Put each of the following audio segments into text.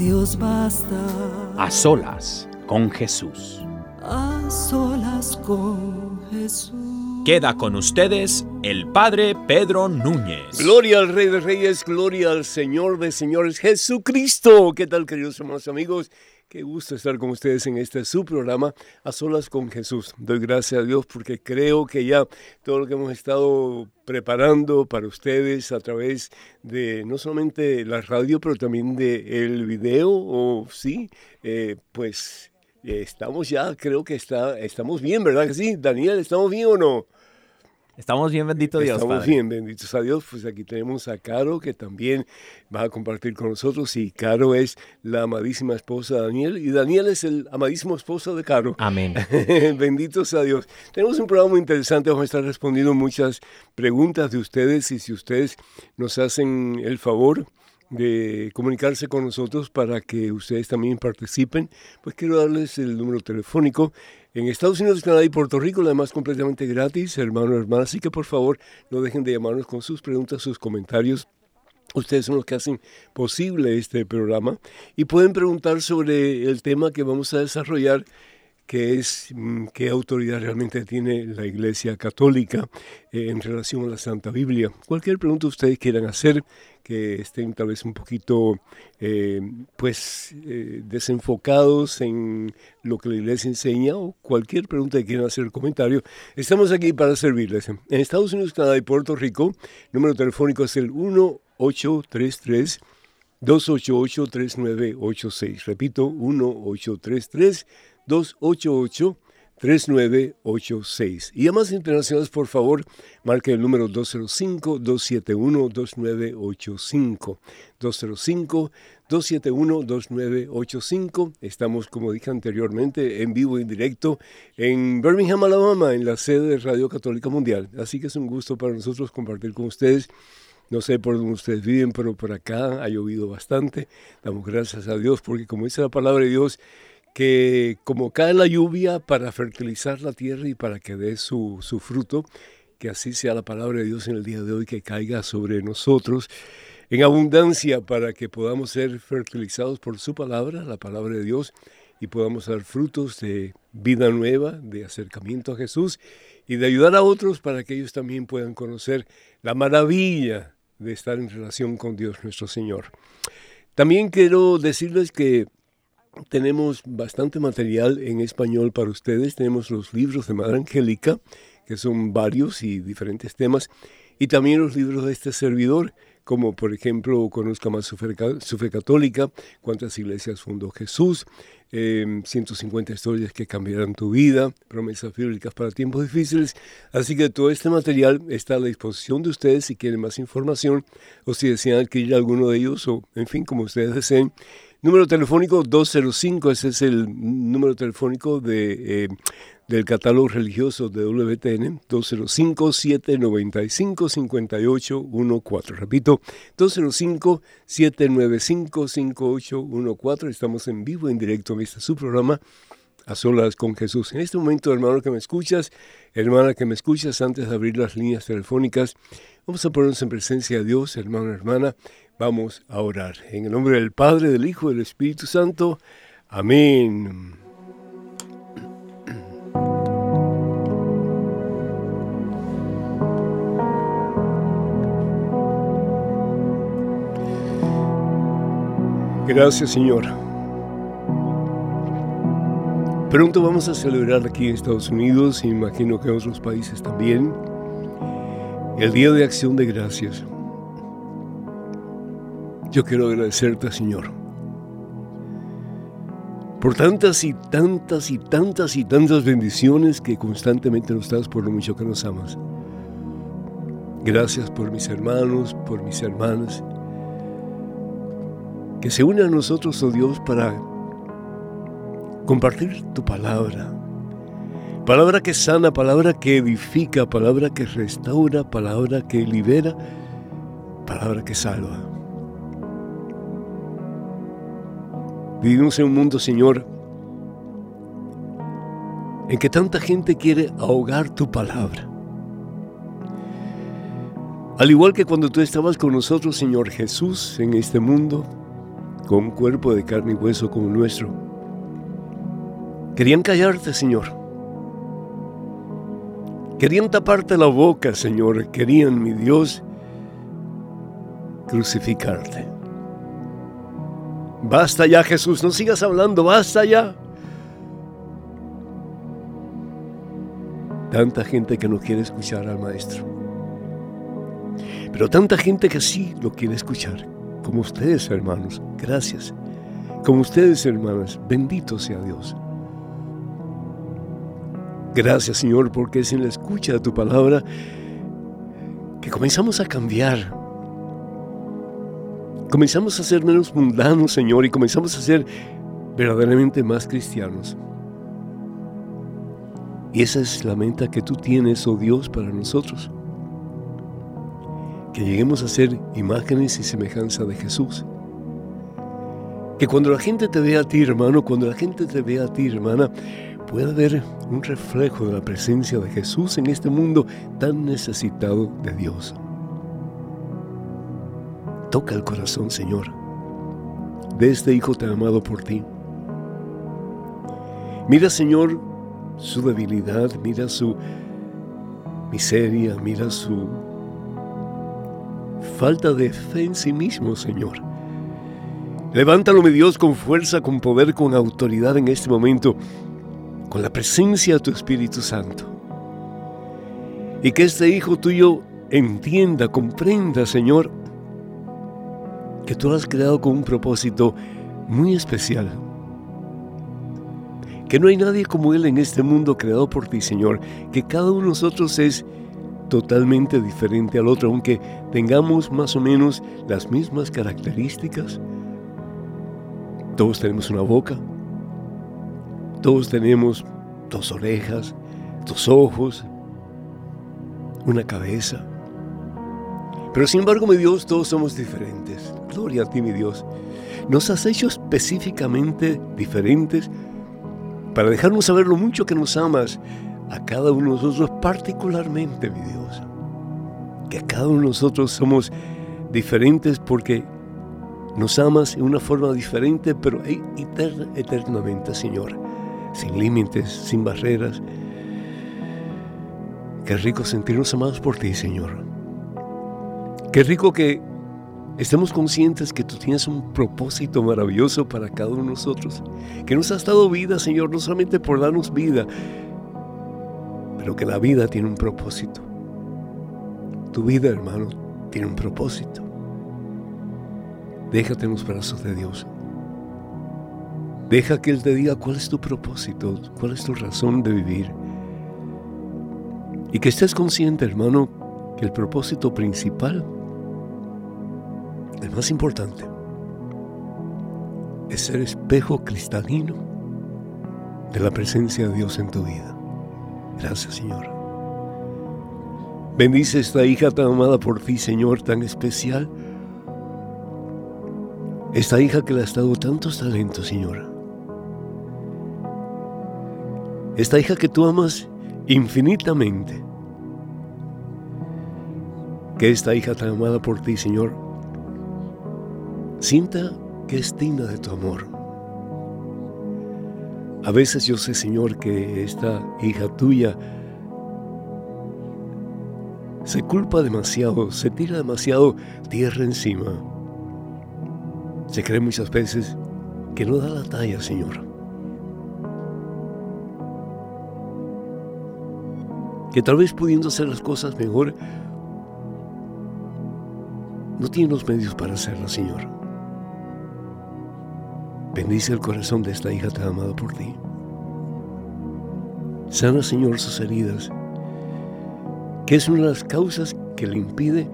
Dios basta. A solas con Jesús. A solas con Jesús. Queda con ustedes el Padre Pedro Núñez. Gloria al Rey de Reyes, gloria al Señor de Señores, Jesucristo. ¿Qué tal, queridos hermanos amigos? Qué gusto estar con ustedes en este su programa, A Solas con Jesús. Doy gracias a Dios porque creo que ya todo lo que hemos estado preparando para ustedes a través de no solamente la radio, pero también de el video, o sí, eh, pues eh, estamos ya, creo que está, estamos bien, ¿verdad que sí? Daniel, ¿estamos bien o no? Estamos bien, bendito Dios. Estamos Padre. bien, benditos a Dios. Pues aquí tenemos a Caro, que también va a compartir con nosotros. Y Caro es la amadísima esposa de Daniel. Y Daniel es el amadísimo esposo de Caro. Amén. Benditos a Dios. Tenemos un programa muy interesante. Vamos a estar respondiendo muchas preguntas de ustedes. Y si ustedes nos hacen el favor de comunicarse con nosotros para que ustedes también participen, pues quiero darles el número telefónico. En Estados Unidos, Canadá y Puerto Rico, además completamente gratis, hermano, hermana. Así que por favor, no dejen de llamarnos con sus preguntas, sus comentarios. Ustedes son los que hacen posible este programa y pueden preguntar sobre el tema que vamos a desarrollar que es mm, qué autoridad realmente tiene la Iglesia Católica eh, en relación a la Santa Biblia. Cualquier pregunta ustedes quieran hacer, que estén tal vez un poquito eh, pues eh, desenfocados en lo que la Iglesia enseña o cualquier pregunta que quieran hacer comentario, estamos aquí para servirles. En Estados Unidos, Canadá y Puerto Rico, número telefónico es el 1833 288-3986. Repito, 1833 288-3986. Y a más internacionales, por favor, marque el número 205-271-2985. 205-271-2985. Estamos, como dije anteriormente, en vivo y en directo en Birmingham, Alabama, en la sede de Radio Católica Mundial. Así que es un gusto para nosotros compartir con ustedes. No sé por dónde ustedes viven, pero por acá ha llovido bastante. Damos gracias a Dios porque, como dice la palabra de Dios, que como cae la lluvia para fertilizar la tierra y para que dé su, su, fruto, que así sea la palabra de Dios en el día de hoy, que caiga sobre nosotros en abundancia para que podamos ser fertilizados por su palabra, la palabra de Dios, y podamos dar frutos de vida nueva, de acercamiento a Jesús y de ayudar a otros para que ellos también puedan conocer la maravilla de estar en relación con Dios nuestro Señor. También quiero decirles que tenemos bastante material en español para ustedes. Tenemos los libros de Madre Angélica, que son varios y diferentes temas, y también los libros de este servidor, como por ejemplo Conozca más su fe, católica, cuántas iglesias fundó Jesús, eh, 150 historias que cambiarán tu vida, promesas bíblicas para tiempos difíciles. Así que todo este material está a la disposición de ustedes si quieren más información o si desean adquirir alguno de ellos o, en fin, como ustedes deseen. Número telefónico 205, ese es el número telefónico de, eh, del catálogo religioso de WTN, 205-795-5814. Repito, 205-795-5814. Estamos en vivo, en directo en este su programa, a solas con Jesús. En este momento, hermano que me escuchas, hermana que me escuchas, antes de abrir las líneas telefónicas, vamos a ponernos en presencia de Dios, hermano, hermana, vamos a orar. En el nombre del Padre, del Hijo, del Espíritu Santo. Amén. Gracias, Señor. Pronto vamos a celebrar aquí en Estados Unidos, imagino que en otros países también, el Día de Acción de Gracias. Yo quiero agradecerte, Señor, por tantas y tantas y tantas y tantas bendiciones que constantemente nos das por lo mucho que nos amas. Gracias por mis hermanos, por mis hermanas, que se unen a nosotros, oh Dios, para compartir tu palabra. Palabra que sana, palabra que edifica, palabra que restaura, palabra que libera, palabra que salva. Vivimos en un mundo, Señor, en que tanta gente quiere ahogar tu palabra. Al igual que cuando tú estabas con nosotros, Señor Jesús, en este mundo, con un cuerpo de carne y hueso como nuestro, querían callarte, Señor. Querían taparte la boca, Señor. Querían, mi Dios, crucificarte. Basta ya, Jesús, no sigas hablando, basta ya. Tanta gente que no quiere escuchar al Maestro. Pero tanta gente que sí lo quiere escuchar, como ustedes hermanos, gracias. Como ustedes hermanas, bendito sea Dios. Gracias Señor, porque es en la escucha de tu palabra que comenzamos a cambiar. Comenzamos a ser menos mundanos, Señor, y comenzamos a ser verdaderamente más cristianos. Y esa es la meta que tú tienes, oh Dios, para nosotros que lleguemos a ser imágenes y semejanza de Jesús. Que cuando la gente te vea a ti, hermano, cuando la gente te vea a ti, hermana, pueda ver un reflejo de la presencia de Jesús en este mundo tan necesitado de Dios. Toca el corazón, Señor, de este Hijo tan amado por ti. Mira, Señor, su debilidad, mira su miseria, mira su falta de fe en sí mismo, Señor. Levántalo, mi Dios, con fuerza, con poder, con autoridad en este momento, con la presencia de tu Espíritu Santo. Y que este Hijo tuyo entienda, comprenda, Señor, que tú lo has creado con un propósito muy especial. Que no hay nadie como Él en este mundo creado por ti, Señor. Que cada uno de nosotros es totalmente diferente al otro, aunque tengamos más o menos las mismas características. Todos tenemos una boca, todos tenemos dos orejas, dos ojos, una cabeza. Pero sin embargo, mi Dios, todos somos diferentes. Gloria a ti, mi Dios. Nos has hecho específicamente diferentes para dejarnos saber lo mucho que nos amas a cada uno de nosotros particularmente, mi Dios. Que cada uno de nosotros somos diferentes porque nos amas en una forma diferente, pero eternamente, Señor. Sin límites, sin barreras. Qué rico sentirnos amados por ti, Señor. Qué rico que estemos conscientes que tú tienes un propósito maravilloso para cada uno de nosotros. Que nos has dado vida, Señor, no solamente por darnos vida, pero que la vida tiene un propósito. Tu vida, hermano, tiene un propósito. Déjate en los brazos de Dios. Deja que Él te diga cuál es tu propósito, cuál es tu razón de vivir. Y que estés consciente, hermano, que el propósito principal, el más importante, es ser espejo cristalino de la presencia de Dios en tu vida. Gracias, Señor. Bendice esta hija tan amada por ti, Señor, tan especial. Esta hija que le has dado tantos talentos, Señor. Esta hija que tú amas infinitamente. Que esta hija tan amada por ti, Señor, sienta que es digna de tu amor. A veces yo sé, Señor, que esta hija tuya se culpa demasiado, se tira demasiado tierra encima. Se cree muchas veces que no da la talla, Señor. Que tal vez pudiendo hacer las cosas mejor, no tiene los medios para hacerlas, Señor. Bendice el corazón de esta hija tan amada por ti. Sana, Señor, sus heridas, que es una de las causas que le impide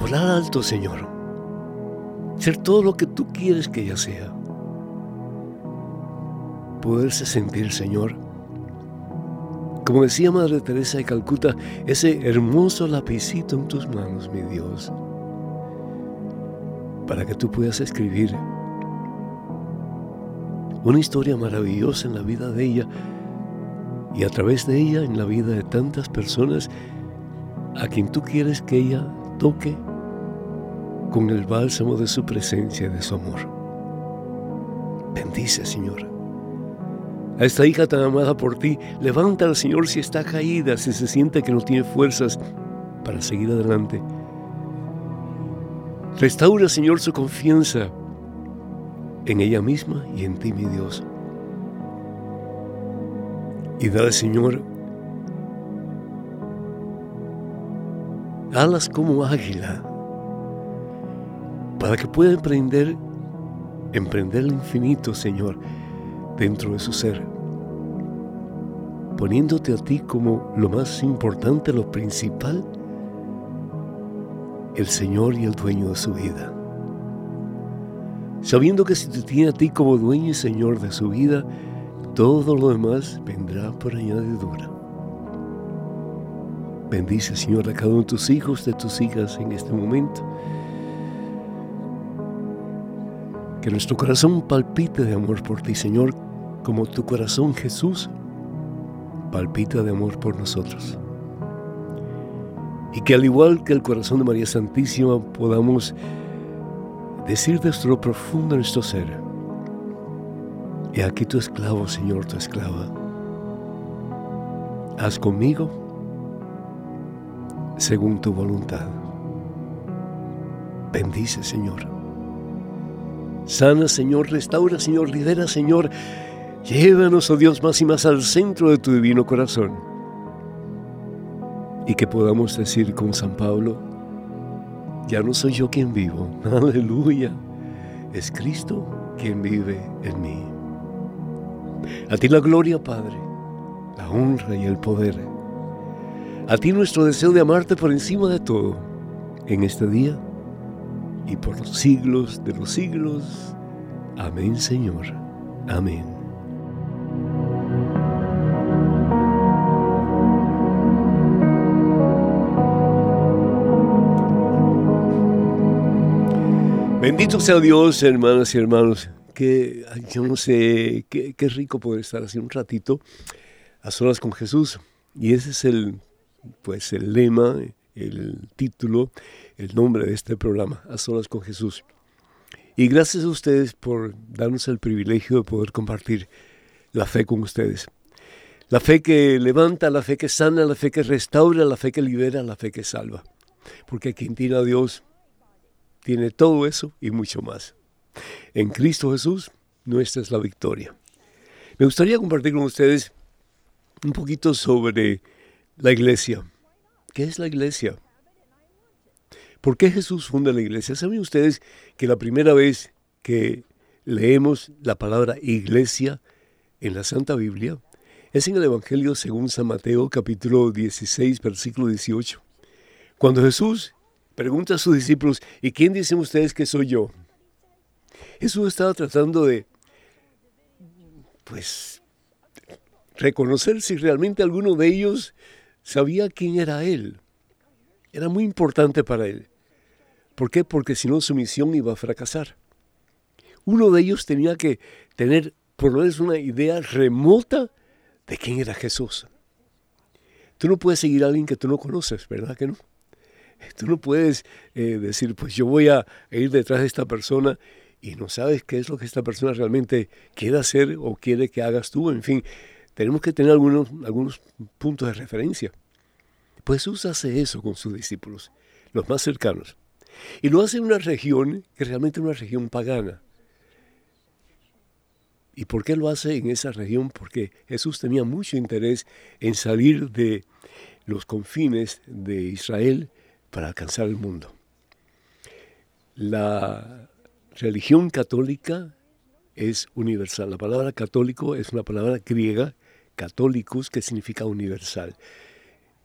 volar alto, Señor. Ser todo lo que tú quieres que ella sea. Poderse sentir, Señor. Como decía Madre Teresa de Calcuta, ese hermoso lapicito en tus manos, mi Dios, para que tú puedas escribir una historia maravillosa en la vida de ella y a través de ella en la vida de tantas personas a quien tú quieres que ella toque con el bálsamo de su presencia y de su amor. Bendice, Señor. A esta hija tan amada por ti, levántala, Señor, si está caída, si se siente que no tiene fuerzas para seguir adelante. Restaura, Señor, su confianza en ella misma y en ti, mi Dios. Y dale, Señor, alas como águila, para que pueda emprender, emprender el infinito, Señor, dentro de su ser, poniéndote a ti como lo más importante, lo principal, el Señor y el dueño de su vida. Sabiendo que si te tiene a ti como dueño y Señor de su vida, todo lo demás vendrá por añadidura. Bendice, Señor, a cada uno de tus hijos, de tus hijas en este momento. Que nuestro corazón palpite de amor por ti, Señor, como tu corazón, Jesús, palpita de amor por nosotros. Y que al igual que el corazón de María Santísima podamos decir desde lo profundo de nuestro ser, y aquí tu esclavo, Señor, tu esclava. Haz conmigo según tu voluntad. Bendice, Señor. Sana, Señor, restaura, Señor, lidera, Señor. Llévanos, oh Dios, más y más al centro de tu divino corazón. Y que podamos decir con San Pablo, ya no soy yo quien vivo, aleluya, es Cristo quien vive en mí. A ti la gloria, Padre, la honra y el poder. A ti nuestro deseo de amarte por encima de todo, en este día y por los siglos de los siglos. Amén, Señor. Amén. Bendito sea Dios, hermanas y hermanos que yo no sé, qué, rico poder estar así un ratito a solas con Jesús. Y ese es el, pues, el lema, el título, el nombre de este programa, A Solas con Jesús. Y gracias a ustedes por darnos el privilegio de poder compartir la fe con ustedes. La fe que levanta, la fe que sana, la fe que restaura, la fe que libera, la fe que salva. Porque quien tiene a Dios tiene todo eso y mucho más. En Cristo Jesús, nuestra es la victoria. Me gustaría compartir con ustedes un poquito sobre la iglesia. ¿Qué es la iglesia? ¿Por qué Jesús funda la iglesia? ¿Saben ustedes que la primera vez que leemos la palabra iglesia en la Santa Biblia es en el Evangelio según San Mateo capítulo 16 versículo 18? Cuando Jesús pregunta a sus discípulos, ¿y quién dicen ustedes que soy yo? Jesús estaba tratando de, pues, reconocer si realmente alguno de ellos sabía quién era Él. Era muy importante para Él. ¿Por qué? Porque si no su misión iba a fracasar. Uno de ellos tenía que tener por lo menos una idea remota de quién era Jesús. Tú no puedes seguir a alguien que tú no conoces, ¿verdad que no? Tú no puedes eh, decir, pues yo voy a ir detrás de esta persona y no sabes qué es lo que esta persona realmente quiere hacer o quiere que hagas tú. En fin, tenemos que tener algunos, algunos puntos de referencia. Pues Jesús hace eso con sus discípulos, los más cercanos. Y lo hace en una región que realmente es una región pagana. ¿Y por qué lo hace en esa región? Porque Jesús tenía mucho interés en salir de los confines de Israel para alcanzar el mundo. La religión católica es universal. La palabra católico es una palabra griega, católicos, que significa universal.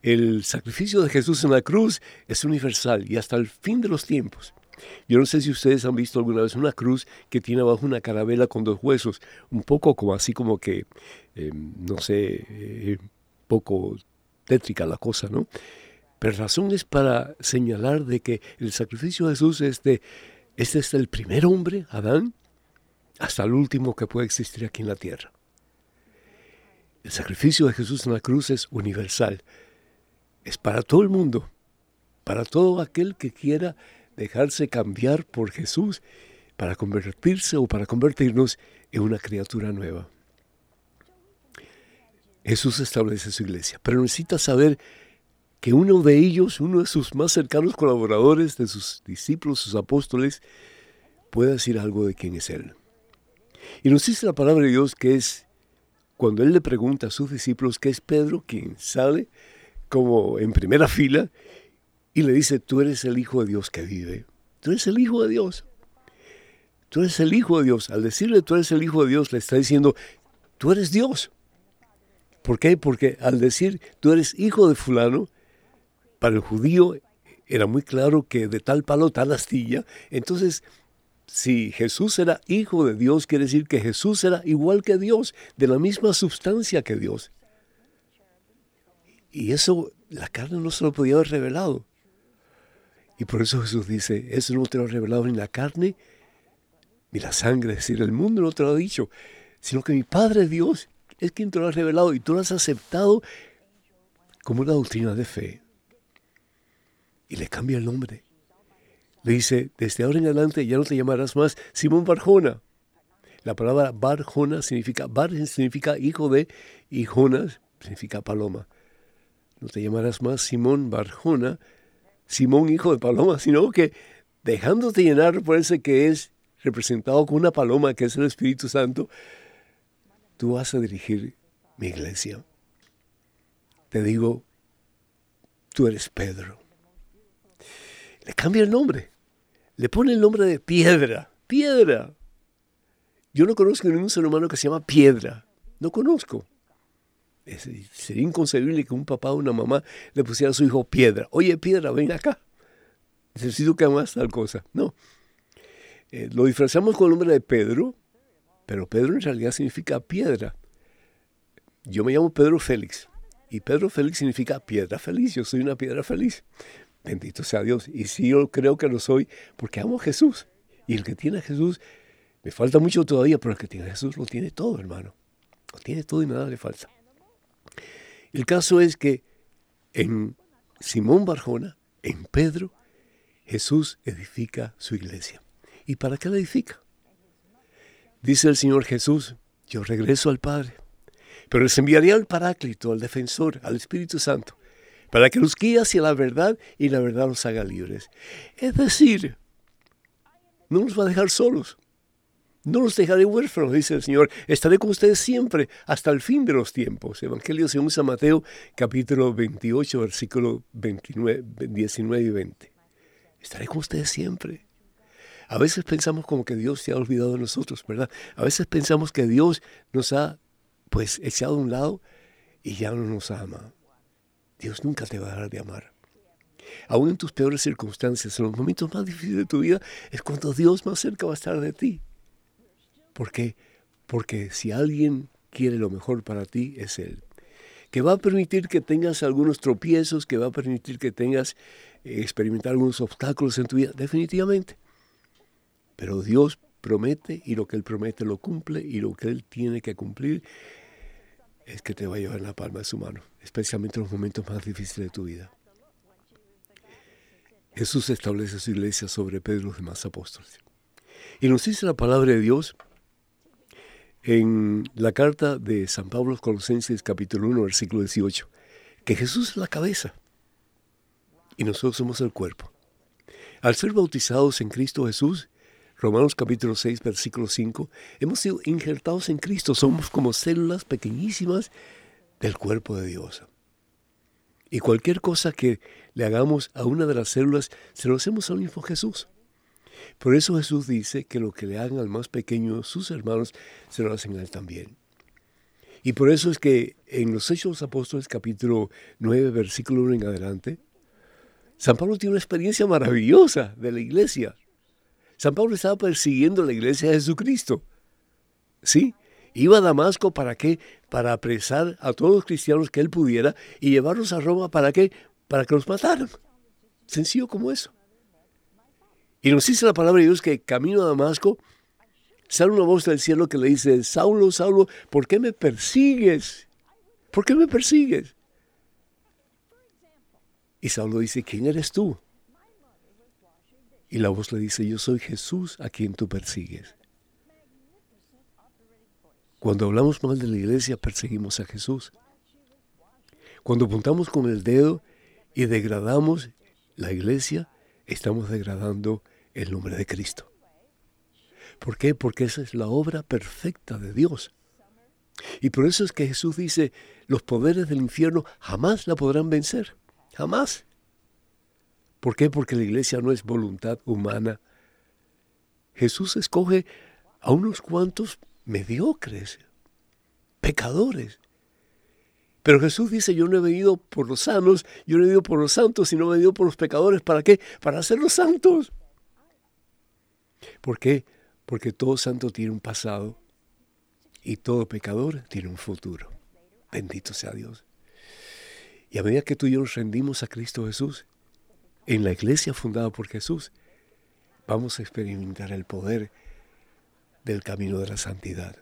El sacrificio de Jesús en la cruz es universal y hasta el fin de los tiempos. Yo no sé si ustedes han visto alguna vez una cruz que tiene abajo una carabela con dos huesos, un poco como así como que, em, no sé, eh, poco tétrica la cosa, ¿no? Pero razón es para señalar de que el sacrificio de Jesús es de, este es el primer hombre, Adán, hasta el último que puede existir aquí en la tierra. El sacrificio de Jesús en la cruz es universal, es para todo el mundo, para todo aquel que quiera dejarse cambiar por Jesús para convertirse o para convertirnos en una criatura nueva. Jesús establece su iglesia, pero necesita saber que uno de ellos, uno de sus más cercanos colaboradores, de sus discípulos, sus apóstoles, pueda decir algo de quién es Él. Y nos dice la palabra de Dios que es cuando Él le pregunta a sus discípulos que es Pedro quien sale como en primera fila y le dice, tú eres el Hijo de Dios que vive. Tú eres el Hijo de Dios. Tú eres el Hijo de Dios. Al decirle tú eres el Hijo de Dios, le está diciendo, tú eres Dios. ¿Por qué? Porque al decir tú eres hijo de fulano, para el judío era muy claro que de tal palo tal astilla. Entonces, si Jesús era hijo de Dios, quiere decir que Jesús era igual que Dios, de la misma sustancia que Dios. Y eso la carne no se lo podía haber revelado. Y por eso Jesús dice, eso no te lo ha revelado ni la carne ni la sangre, es decir, el mundo no te lo ha dicho, sino que mi Padre Dios es quien te lo ha revelado y tú lo has aceptado como una doctrina de fe. Y le cambia el nombre. Le dice, desde ahora en adelante ya no te llamarás más Simón Barjona. La palabra Barjona significa, Bar significa hijo de, y Jonas significa paloma. No te llamarás más Simón Barjona, Simón hijo de paloma, sino que dejándote llenar por ese que es representado con una paloma, que es el Espíritu Santo, tú vas a dirigir mi iglesia. Te digo, tú eres Pedro. Cambia el nombre. Le pone el nombre de piedra. Piedra. Yo no conozco ningún ser humano que se llama piedra. No conozco. sería inconcebible que un papá o una mamá le pusiera a su hijo piedra. Oye, piedra, ven acá. Necesito que hagas tal cosa. No. Eh, lo disfrazamos con el nombre de Pedro, pero Pedro en realidad significa piedra. Yo me llamo Pedro Félix. Y Pedro Félix significa piedra feliz. Yo soy una piedra feliz. Bendito sea Dios. Y sí, yo creo que lo soy porque amo a Jesús. Y el que tiene a Jesús, me falta mucho todavía, pero el que tiene a Jesús lo tiene todo, hermano. Lo tiene todo y nada le falta. El caso es que en Simón Barjona, en Pedro, Jesús edifica su iglesia. ¿Y para qué la edifica? Dice el Señor Jesús, yo regreso al Padre, pero les enviaría al Paráclito, al Defensor, al Espíritu Santo, para que los guíe hacia la verdad y la verdad los haga libres. Es decir, no nos va a dejar solos. No los dejaré huérfanos, dice el Señor. Estaré con ustedes siempre hasta el fin de los tiempos. Evangelio según San Mateo, capítulo 28, versículo 29, 19 y 20. Estaré con ustedes siempre. A veces pensamos como que Dios se ha olvidado de nosotros, ¿verdad? A veces pensamos que Dios nos ha pues echado a un lado y ya no nos ama. Dios nunca te va a dejar de amar. Aún en tus peores circunstancias, en los momentos más difíciles de tu vida, es cuando Dios más cerca va a estar de ti. ¿Por qué? Porque si alguien quiere lo mejor para ti, es Él. Que va a permitir que tengas algunos tropiezos, que va a permitir que tengas eh, experimentar algunos obstáculos en tu vida, definitivamente. Pero Dios promete y lo que Él promete lo cumple y lo que Él tiene que cumplir es que te va a llevar en la palma de su mano, especialmente en los momentos más difíciles de tu vida. Jesús establece su iglesia sobre Pedro y los demás apóstoles. Y nos dice la palabra de Dios en la carta de San Pablo Colosenses capítulo 1, versículo 18, que Jesús es la cabeza y nosotros somos el cuerpo. Al ser bautizados en Cristo Jesús, Romanos capítulo 6, versículo 5, hemos sido injertados en Cristo, somos como células pequeñísimas del cuerpo de Dios. Y cualquier cosa que le hagamos a una de las células, se lo hacemos al mismo Jesús. Por eso Jesús dice que lo que le hagan al más pequeño sus hermanos, se lo hacen a él también. Y por eso es que en los Hechos de los Apóstoles capítulo 9, versículo 1 en adelante, San Pablo tiene una experiencia maravillosa de la iglesia. San Pablo estaba persiguiendo la iglesia de Jesucristo. ¿Sí? Iba a Damasco para qué? Para apresar a todos los cristianos que él pudiera y llevarlos a Roma para qué? Para que los mataran. Sencillo como eso. Y nos dice la palabra de Dios que camino a Damasco sale una voz del cielo que le dice, Saulo, Saulo, ¿por qué me persigues? ¿Por qué me persigues? Y Saulo dice, ¿quién eres tú? Y la voz le dice, yo soy Jesús a quien tú persigues. Cuando hablamos mal de la iglesia, perseguimos a Jesús. Cuando apuntamos con el dedo y degradamos la iglesia, estamos degradando el nombre de Cristo. ¿Por qué? Porque esa es la obra perfecta de Dios. Y por eso es que Jesús dice, los poderes del infierno jamás la podrán vencer. Jamás. ¿Por qué? Porque la iglesia no es voluntad humana. Jesús escoge a unos cuantos mediocres, pecadores. Pero Jesús dice, yo no he venido por los sanos, yo no he venido por los santos, sino he venido por los pecadores. ¿Para qué? Para hacerlos santos. ¿Por qué? Porque todo santo tiene un pasado y todo pecador tiene un futuro. Bendito sea Dios. Y a medida que tú y yo nos rendimos a Cristo Jesús, en la iglesia fundada por Jesús, vamos a experimentar el poder del camino de la santidad.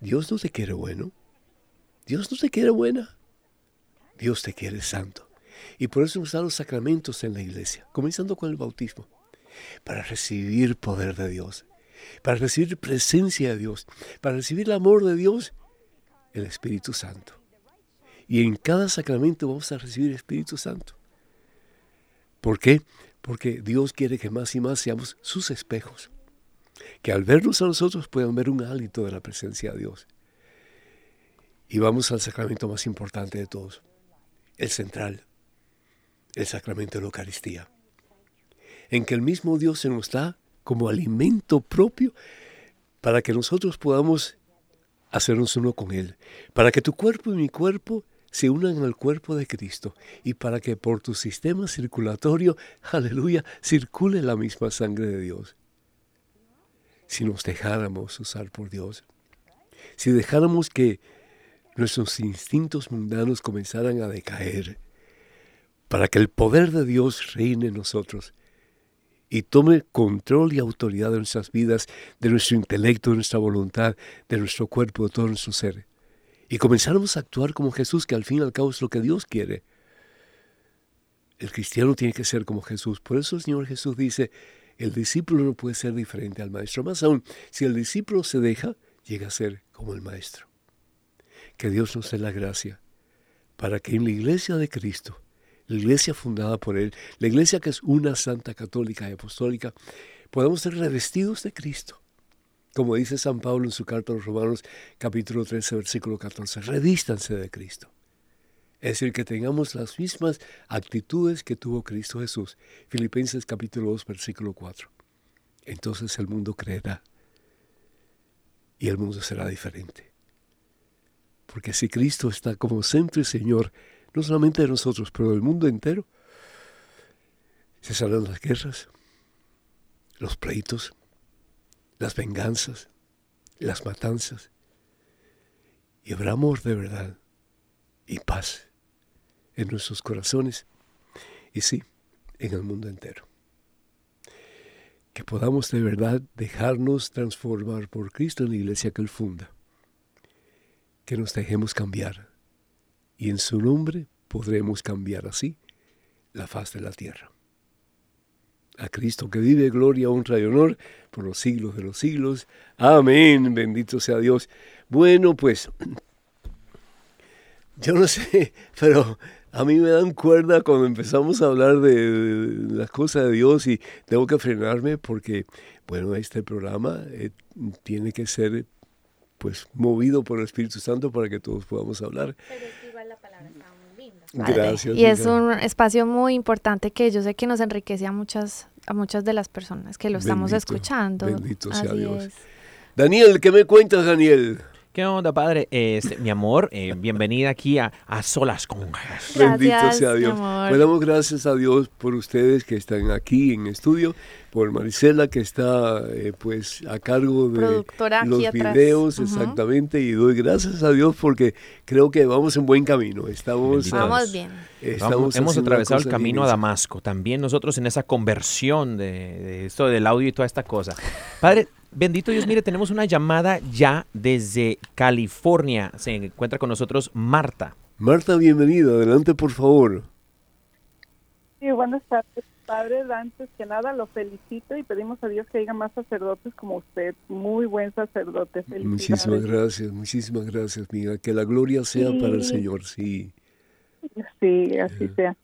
Dios no te quiere bueno. Dios no te quiere buena. Dios te quiere santo. Y por eso nos da los sacramentos en la iglesia, comenzando con el bautismo, para recibir poder de Dios, para recibir presencia de Dios, para recibir el amor de Dios, el Espíritu Santo. Y en cada sacramento vamos a recibir Espíritu Santo. ¿Por qué? Porque Dios quiere que más y más seamos sus espejos que al vernos a nosotros puedan ver un hálito de la presencia de Dios. Y vamos al sacramento más importante de todos, el central, el sacramento de la Eucaristía, en que el mismo Dios se nos da como alimento propio para que nosotros podamos hacernos uno con Él, para que tu cuerpo y mi cuerpo se unan al cuerpo de Cristo y para que por tu sistema circulatorio, aleluya, circule la misma sangre de Dios si nos dejáramos usar por Dios, si dejáramos que nuestros instintos mundanos comenzaran a decaer, para que el poder de Dios reine en nosotros y tome control y autoridad de nuestras vidas, de nuestro intelecto, de nuestra voluntad, de nuestro cuerpo, de todo nuestro ser. Y comenzáramos a actuar como Jesús, que al fin y al cabo es lo que Dios quiere. El cristiano tiene que ser como Jesús. Por eso el Señor Jesús dice, el discípulo no puede ser diferente al maestro. Más aún, si el discípulo se deja, llega a ser como el maestro. Que Dios nos dé la gracia para que en la iglesia de Cristo, la iglesia fundada por Él, la iglesia que es una santa católica y apostólica, podamos ser revestidos de Cristo. Como dice San Pablo en su carta a los Romanos capítulo 13, versículo 14, revístanse de Cristo. Es decir, que tengamos las mismas actitudes que tuvo Cristo Jesús. Filipenses capítulo 2, versículo 4. Entonces el mundo creerá y el mundo será diferente. Porque si Cristo está como centro y Señor, no solamente de nosotros, pero del mundo entero, se salen las guerras, los pleitos, las venganzas, las matanzas, y habrá amor de verdad y paz en nuestros corazones y sí, en el mundo entero. Que podamos de verdad dejarnos transformar por Cristo en la iglesia que Él funda. Que nos dejemos cambiar y en su nombre podremos cambiar así la faz de la tierra. A Cristo que vive gloria, honra y honor por los siglos de los siglos. Amén. Bendito sea Dios. Bueno, pues yo no sé, pero a mí me dan cuerda cuando empezamos a hablar de, las cosas de Dios y tengo que frenarme porque, bueno, este programa eh, tiene que ser pues movido por el Espíritu Santo para que todos podamos hablar. Pero igual la palabra está muy linda. Gracias. Y es un espacio muy importante que yo sé que nos enriquece a muchas, a muchas de las personas que lo estamos Bendito, escuchando. bendito sea Así Dios. es. Daniel, ¿qué me cuentas, Daniel? ¿Qué onda, padre? Este, mi amor, eh, bienvenida aquí a, a Solas con Jesús. Bendito sea Dios. amor. Pues damos gracias a Dios por ustedes que están aquí en estudio, por Marisela que está eh, pues a cargo de Productora aquí los atrás. videos, Ujú. exactamente, y doy gracias a Dios porque creo que vamos en buen camino. Estamos, Vamos bien. estamos Vamos- hemos atravesado el camino a. Damasco. También nosotros en esa conversión de, de esto del audio y toda esta cosa. Padre, bendito Dios, mire, tenemos una llamada ya desde California. Se encuentra con nosotros Marta. Marta, bienvenida. Adelante, por favor. Sí, buenas tardes, padre. Antes que nada, lo felicito y pedimos a Dios que haya más sacerdotes como usted. Muy buen sacerdote. Muchísimas gracias, muchísimas gracias, mía. Que la gloria sea para el. Señor, sí. Sí, así sea.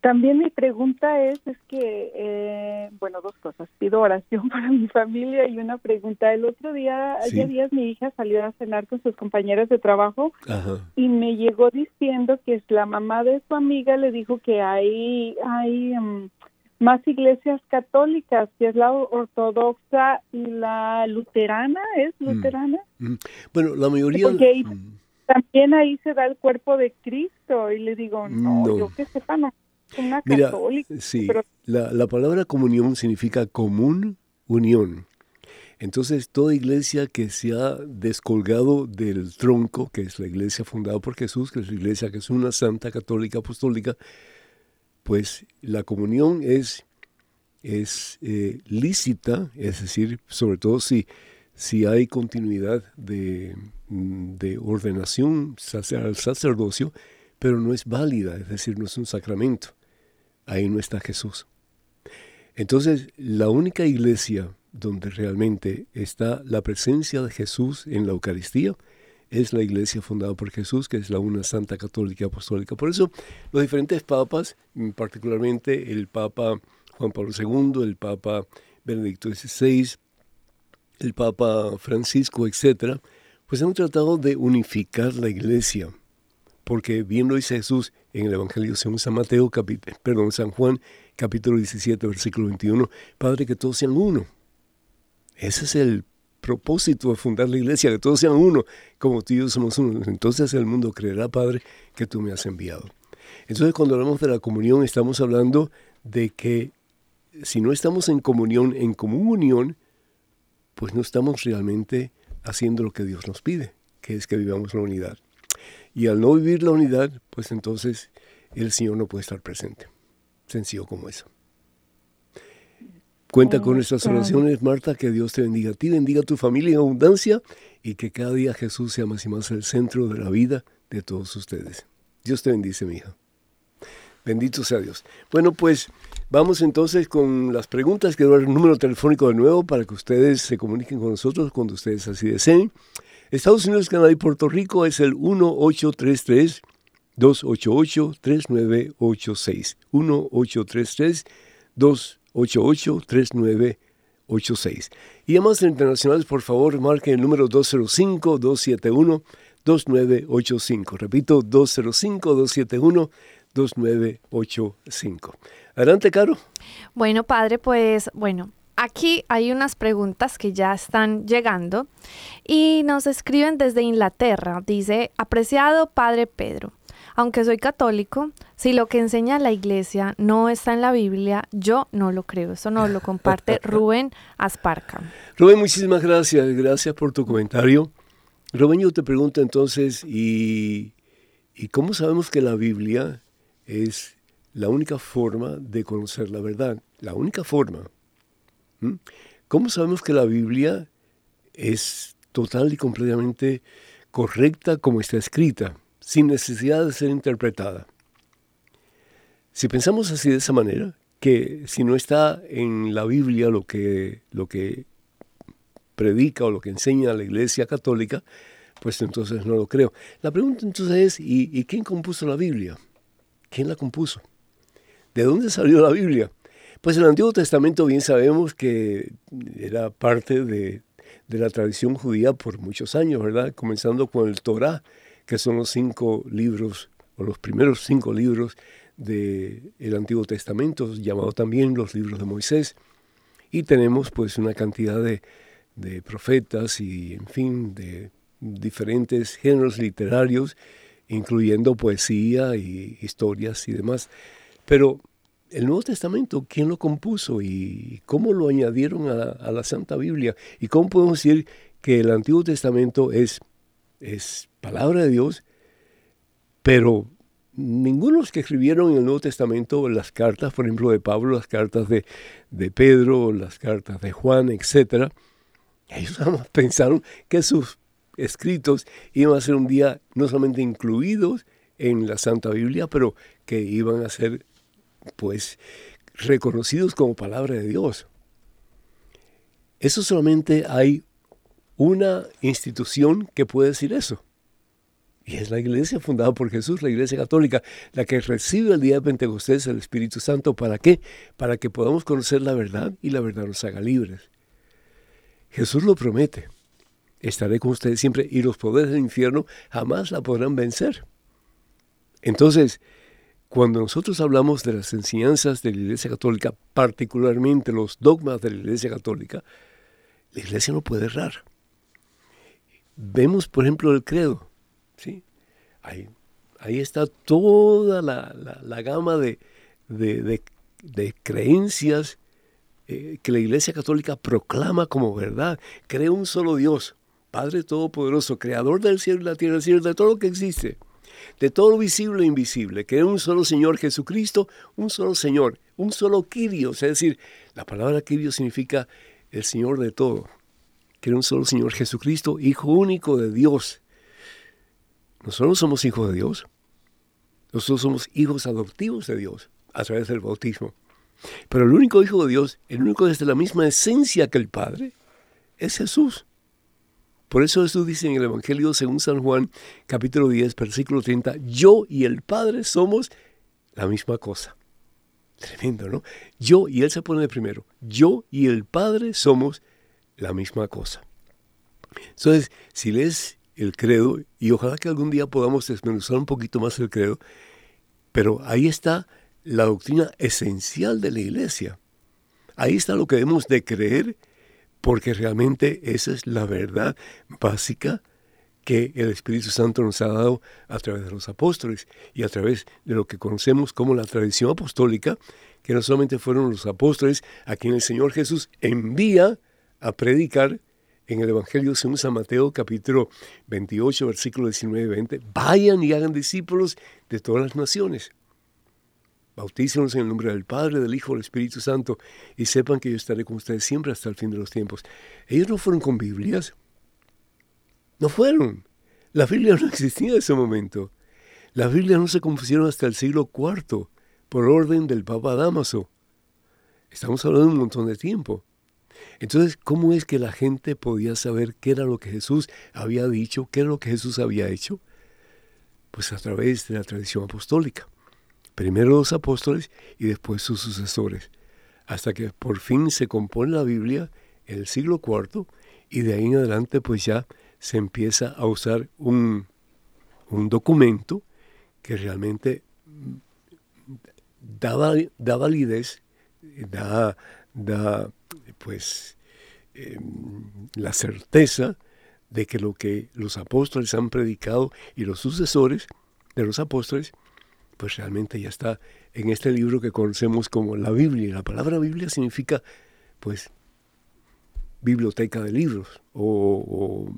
También mi pregunta es, es que, eh, bueno, dos cosas. Pido oración para mi familia y una pregunta. El otro día, Sí. hace días, mi hija salió a cenar con sus compañeras de trabajo Ajá. y me llegó diciendo que la mamá de su amiga le dijo que hay, hay mm, más iglesias católicas, que es la ortodoxa y la luterana, ¿es Mm. luterana? Bueno, la mayoría... porque Mm. También ahí se da el cuerpo de Cristo y le digo, no, No. yo que sepa, no, una Mira, sí, pero- la, la palabra comunión significa común unión. Entonces, toda iglesia que se ha descolgado del tronco, que es la iglesia fundada por Jesús, que es la iglesia que es una santa católica apostólica, pues la comunión es, es eh, lícita, es decir, sobre todo si, si hay continuidad de, de ordenación al sacerdocio, pero no es válida, es decir, no es un sacramento. Ahí no está Jesús. Entonces, la única iglesia donde realmente está la presencia de Jesús en la Eucaristía es la iglesia fundada por Jesús, que es la una santa católica apostólica. Por eso, los diferentes papas, particularmente el Papa Juan Pablo II, el Papa Benedicto XVI, el Papa Francisco, etcétera, pues han tratado de unificar la iglesia porque bien lo dice Jesús en el Evangelio según San Mateo, San Juan, capítulo 17, versículo 21, Padre, que todos sean uno. Ese es el propósito de fundar la iglesia, que todos sean uno, como tú y yo somos uno. Entonces el mundo creerá, Padre, que tú me has enviado. Entonces cuando hablamos de la comunión, estamos hablando de que si no estamos en comunión, en común unión, pues no estamos realmente haciendo lo que Dios nos pide, que es que vivamos la unidad. Y al no vivir la unidad, pues entonces el Señor no puede estar presente. Sencillo como eso. Cuenta con nuestras oraciones, Marta, que Dios te bendiga a ti, bendiga a tu familia en abundancia y que cada día Jesús sea más y más el centro de la vida de todos ustedes. Dios te bendice, mi hija. Bendito sea Dios. Bueno, pues vamos entonces con las preguntas. Quiero dar el número telefónico de nuevo para que ustedes se comuniquen con nosotros cuando ustedes así deseen. Estados Unidos, Canadá y Puerto Rico es el 1833 288 3986. 1833 288 3986. Y además de internacionales, por favor, marquen el número 205 271 2985. Repito, 205 271 2985. Adelante, Caro. Bueno, padre, pues bueno, aquí hay unas preguntas que ya están llegando y nos escriben desde Inglaterra. Dice, apreciado padre Pedro, aunque soy católico, si lo que enseña la iglesia no está en la Biblia, yo no lo creo. Eso nos lo comparte Rubén Asparca. Rubén, muchísimas gracias. Gracias por tu comentario. Rubén, yo te pregunto entonces, ¿y, ¿y cómo sabemos que la Biblia es la única forma de conocer la verdad? La única forma. ¿Cómo sabemos que la Biblia es total y completamente correcta como está escrita, sin necesidad de ser interpretada? Si pensamos así de esa manera, que si no está en la Biblia lo que, lo que predica o lo que enseña la Iglesia Católica, pues entonces no lo creo. La pregunta entonces es, ¿y, y quién compuso la Biblia? ¿quién la compuso? ¿De dónde salió la Biblia? Pues el Antiguo Testamento bien sabemos que era parte de, la tradición judía por muchos años, ¿verdad? Comenzando con el Torah, que son los cinco libros, o los primeros cinco libros del Antiguo Testamento, llamado también los libros de Moisés. Y tenemos pues una cantidad de, de profetas y, en fin, de diferentes géneros literarios, incluyendo poesía y historias y demás. Pero el Nuevo Testamento, ¿quién lo compuso y cómo lo añadieron a, la Santa Biblia? ¿Y cómo podemos decir que el Antiguo Testamento es, es palabra de Dios, pero ninguno de los que escribieron en el Nuevo Testamento las cartas, por ejemplo, de Pablo, las cartas de, Pedro, las cartas de Juan, etcétera, ellos pensaron que sus escritos iban a ser un día no solamente incluidos en la Santa Biblia, pero que iban a ser pues reconocidos como palabra de Dios. Eso solamente hay una institución que puede decir eso. Y es la iglesia fundada por Jesús, la iglesia católica, la que recibe el día de Pentecostés el Espíritu Santo. ¿Para qué? Para que podamos conocer la verdad y la verdad nos haga libres. Jesús lo promete. Estaré con ustedes siempre y los poderes del infierno jamás la podrán vencer. Entonces, cuando nosotros hablamos de las enseñanzas de la Iglesia Católica, particularmente los dogmas de la Iglesia Católica, la Iglesia no puede errar. Vemos, por ejemplo, el credo. ¿sí? Ahí, está toda la, gama de, creencias eh, que la Iglesia Católica proclama como verdad. Cree un solo Dios, Padre Todopoderoso, Creador del cielo y la tierra, del cielo, de todo lo que existe de todo lo visible e invisible, que es un solo Señor Jesucristo, un solo Señor, un solo Kyrios, es decir, la palabra Kyrios significa el Señor de todo, que era un solo Señor Jesucristo, Hijo único de Dios. Nosotros somos hijos de Dios, nosotros somos hijos adoptivos de Dios a través del bautismo. Pero el único Hijo de Dios, el único desde la misma esencia que el Padre, es Jesús. Por eso Jesús dice en el Evangelio según San Juan, capítulo 10, versículo 30, yo y el Padre somos la misma cosa. Tremendo, ¿no? Yo, y Él se pone de primero, yo y el Padre somos la misma cosa. Entonces, si lees el credo, y ojalá que algún día podamos desmenuzar un poquito más el credo, pero ahí está la doctrina esencial de la iglesia. Ahí está lo que debemos de creer porque realmente esa es la verdad básica que el Espíritu Santo nos ha dado a través de los apóstoles y a través de lo que conocemos como la tradición apostólica, que no solamente fueron los apóstoles a quien el Señor Jesús envía a predicar en el Evangelio según San Mateo capítulo 28 versículo 19 y 20, vayan y hagan discípulos de todas las naciones Bautícenos en el nombre del Padre, del Hijo, del Espíritu Santo, y sepan que yo estaré con ustedes siempre hasta el fin de los tiempos. Ellos no fueron con Biblias. No fueron. La Biblia no existía en ese momento. Las Biblias no se compusieron hasta el siglo IV, por orden del Papa Damaso. Estamos hablando de un montón de tiempo. Entonces, ¿cómo es que la gente podía saber qué era lo que Jesús había dicho, qué era lo que Jesús había hecho? Pues a través de la tradición apostólica primero los apóstoles y después sus sucesores, hasta que por fin se compone la Biblia en el siglo IV y de ahí en adelante pues ya se empieza a usar un, documento que realmente da, validez, da, da pues em, la certeza de que lo que los apóstoles han predicado y los sucesores de los apóstoles pues realmente ya está en este libro que conocemos como la Biblia. Y la palabra Biblia significa, pues, biblioteca de libros o,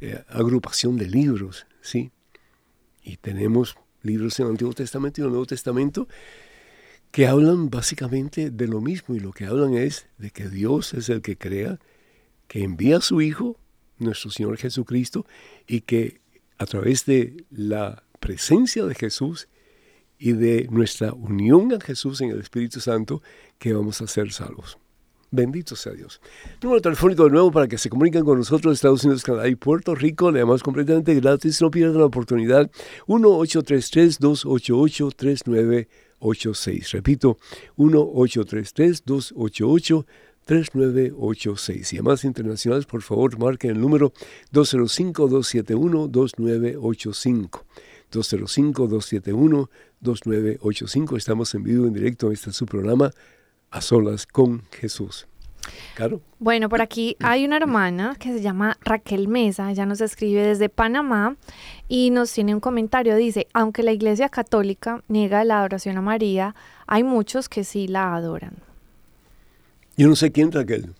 eh, agrupación de libros, ¿sí? Y tenemos libros en el Antiguo Testamento y en el Nuevo Testamento que hablan básicamente de lo mismo y lo que hablan es de que Dios es el que crea, que envía a su Hijo, nuestro Señor Jesucristo, y que a través de la presencia de Jesús y de nuestra unión a Jesús en el Espíritu Santo que vamos a ser salvos. Bendito sea Dios. Número telefónico de nuevo para que se comuniquen con nosotros Estados Unidos, Canadá y Puerto Rico. Le damos completamente gratis. No pierdan la oportunidad. 1-833-288-3986. Repito, 1-833-288-3986. Y además internacionales, por favor, marquen el número 205-271-2985. 205-271-2985. Estamos en vivo, en directo. Este es su programa A Solas con Jesús. Claro. Bueno, por aquí hay una hermana que se llama Raquel Mesa, ella nos escribe desde Panamá y nos tiene un comentario, dice, aunque la Iglesia Católica niega la adoración a María, hay muchos que sí la adoran. Yo no sé quién Raquel,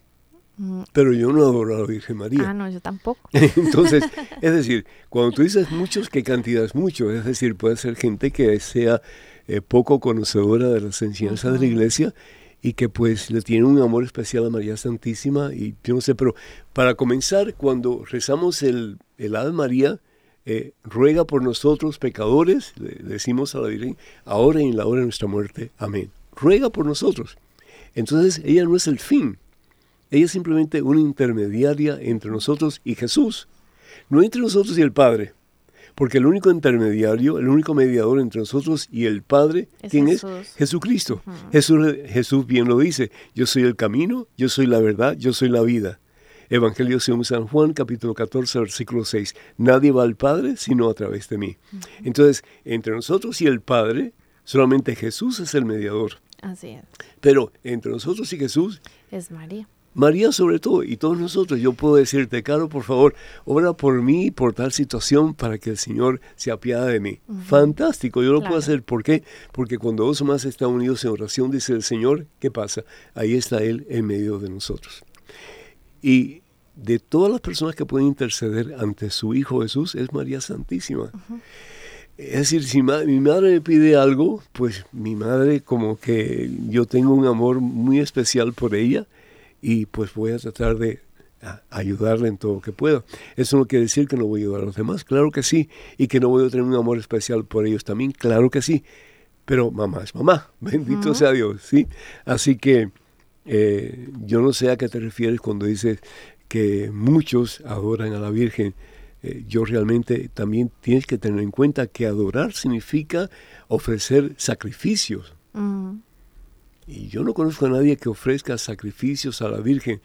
Mm, pero yo no adoro a la Virgen María. Ah, no, yo tampoco. Entonces, es decir, cuando tú dices muchos, ¿qué cantidad es mucho? Es decir, puede ser gente que sea eh, poco conocedora de las enseñanzas de la iglesia y que pues le tiene un amor especial a María Santísima y yo no sé, pero para comenzar, cuando rezamos el, el Ave María, eh, ruega por nosotros pecadores, le decimos a la Virgen, ahora y en la hora de nuestra muerte, amén. Ruega por nosotros. Entonces, ella no es el fin, ella es simplemente una intermediaria entre nosotros y Jesús, no entre nosotros y el Padre. Porque el único intermediario, el único mediador entre nosotros y el Padre, Es ¿quién Jesús. es? Jesucristo. Jesús. Jesús bien lo dice, yo soy el camino, yo soy la verdad, yo soy la vida. Evangelio según San Juan, capítulo 14, versículo 6. Nadie va al Padre sino a través de mí. Entonces, entre nosotros y el Padre, solamente Jesús es el mediador. Así es, Pero entre nosotros y Jesús, es María. María sobre todo, y todos nosotros, yo puedo decirte, Caro, por favor, ora por mí, por tal situación, para que el Señor se apiade de mí. Fantástico, yo lo Claro. puedo hacer. ¿Por qué? Porque cuando dos más están unidos en oración, dice el Señor, ¿qué pasa? Ahí está Él en medio de nosotros. Y de todas las personas que pueden interceder ante su Hijo Jesús, es María Santísima. Es decir, si ma- mi madre me pide algo, pues mi madre como que yo tengo un amor muy especial por ella y pues voy a tratar de ayudarle en todo lo que pueda. Eso no quiere decir que no voy a ayudar a los demás, claro que sí, y que no voy a tener un amor especial por ellos también, claro que sí, pero mamá es mamá, bendito sea Dios, ¿sí? Así que eh, yo no sé a qué te refieres cuando dices que muchos adoran a la Virgen. Eh, yo realmente también tienes que tener en cuenta que adorar significa ofrecer sacrificios. Y yo no conozco a nadie que ofrezca sacrificios a la Virgen.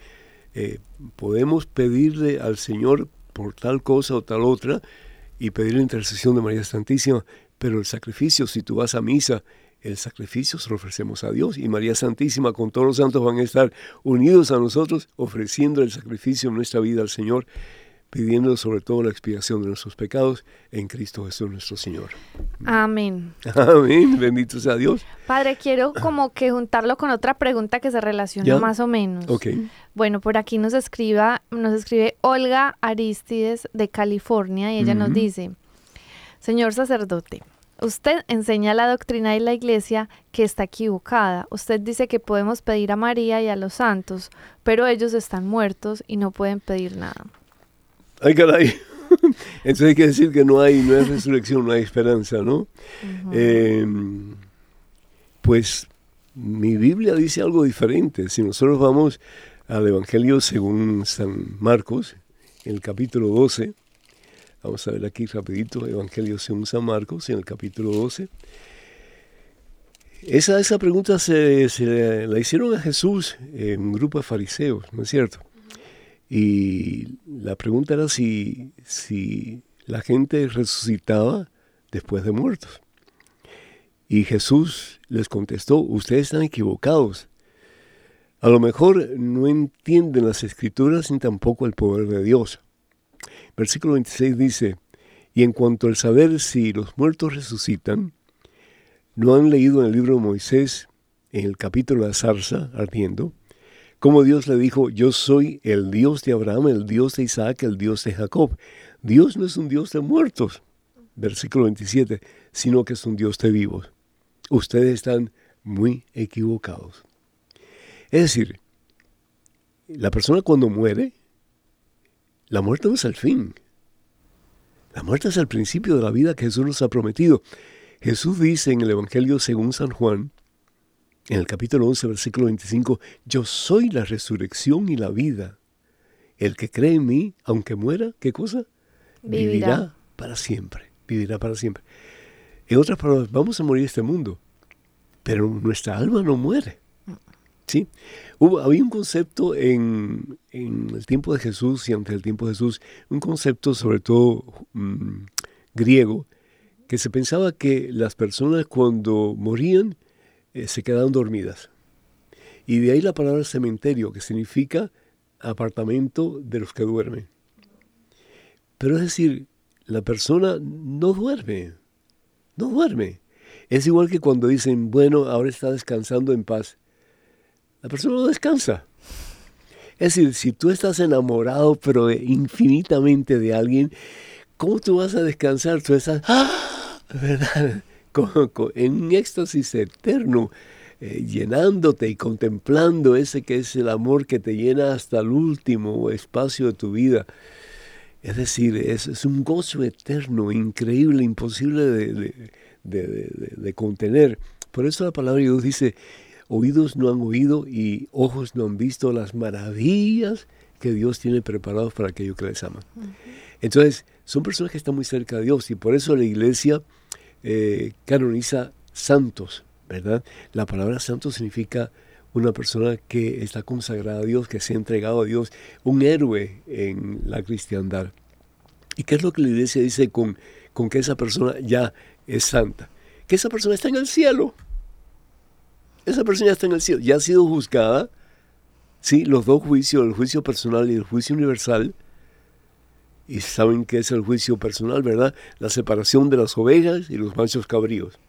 Eh, podemos pedirle al Señor por tal cosa o tal otra y pedir la intercesión de María Santísima, pero el sacrificio, si tú vas a misa, el sacrificio se lo ofrecemos a Dios y María Santísima con todos los santos van a estar unidos a nosotros ofreciendo el sacrificio en nuestra vida al Señor, pidiendo sobre todo la expiación de nuestros pecados en Cristo Jesús nuestro Señor. Amén. Amén, bendito sea Dios. Padre, quiero como que juntarlo con otra pregunta que se relaciona ¿Ya? más o menos. Ok. Bueno, por aquí nos escriba, nos escribe Olga Aristides de California y ella nos dice, Señor sacerdote, usted enseña la doctrina de la iglesia que está equivocada. Usted dice que podemos pedir a María y a los santos, pero ellos están muertos y no pueden pedir nada. Ay, caray. Entonces hay que decir que no hay, no hay resurrección, no hay esperanza, ¿no? Eh, pues mi Biblia dice algo diferente. Si nosotros vamos al Evangelio según San Marcos, en el capítulo 12, vamos a ver aquí rapidito, Evangelio según San Marcos, en el capítulo 12. Esa, esa pregunta se, se la hicieron a Jesús en un grupo de fariseos, ¿no es cierto? Y la pregunta era si, si la gente resucitaba después de muertos. Y Jesús les contestó, ustedes están equivocados. A lo mejor no entienden las escrituras ni tampoco el poder de Dios. Versículo 26 dice, y en cuanto al saber si los muertos resucitan, ¿no han leído en el libro de Moisés, en el capítulo de la zarza ardiendo, como Dios le dijo, yo soy el Dios de Abraham, el Dios de Isaac, el Dios de Jacob. Dios no es un Dios de muertos, versículo 27, sino que es un Dios de vivos. Ustedes están muy equivocados. Es decir, la persona cuando muere, la muerte no es el fin. La muerte es el principio de la vida que Jesús nos ha prometido. Jesús dice en el Evangelio según San Juan, en el capítulo 11, versículo 25, yo soy la resurrección y la vida. El que cree en mí, aunque muera, ¿qué cosa? Vivirá. para siempre, vivirá para siempre. En otras palabras, vamos a morir este mundo, pero nuestra alma no muere. ¿Sí? Hubo, había un concepto en, el tiempo de Jesús y antes del tiempo de Jesús, un concepto sobre todo mm, griego, que se pensaba que las personas cuando morían eh, se quedaban dormidas. Y de ahí la palabra cementerio, que significa apartamento de los que duermen. Pero es decir, la persona no duerme, no duerme. Es igual que cuando dicen, bueno, ahora está descansando en paz. La persona no descansa. Es decir, si tú estás enamorado, pero infinitamente de alguien, ¿cómo tú vas a descansar? Tú estás, ¡ah! ¿verdad? En un éxtasis eterno, eh, llenándote y contemplando ese que es el amor que te llena hasta el último espacio de tu vida. Es decir, es, un gozo eterno, increíble, imposible de, contener. Por eso la palabra de Dios dice, oídos no han oído y ojos no han visto las maravillas que Dios tiene preparados para aquellos que les aman. Entonces, son personas que están muy cerca de Dios y por eso la iglesia eh, canoniza santos, ¿verdad? La palabra santo significa una persona que está consagrada a Dios, que se ha entregado a Dios, un héroe en la cristiandad. ¿Y qué es lo que la iglesia dice con, con que esa persona ya es santa? Que esa persona está en el cielo. Esa persona ya está en el cielo, ya ha sido juzgada. Sí, los dos juicios, el juicio personal y el juicio universal, y saben que es el juicio personal, ¿verdad? La separación de las ovejas y los machos cabríos.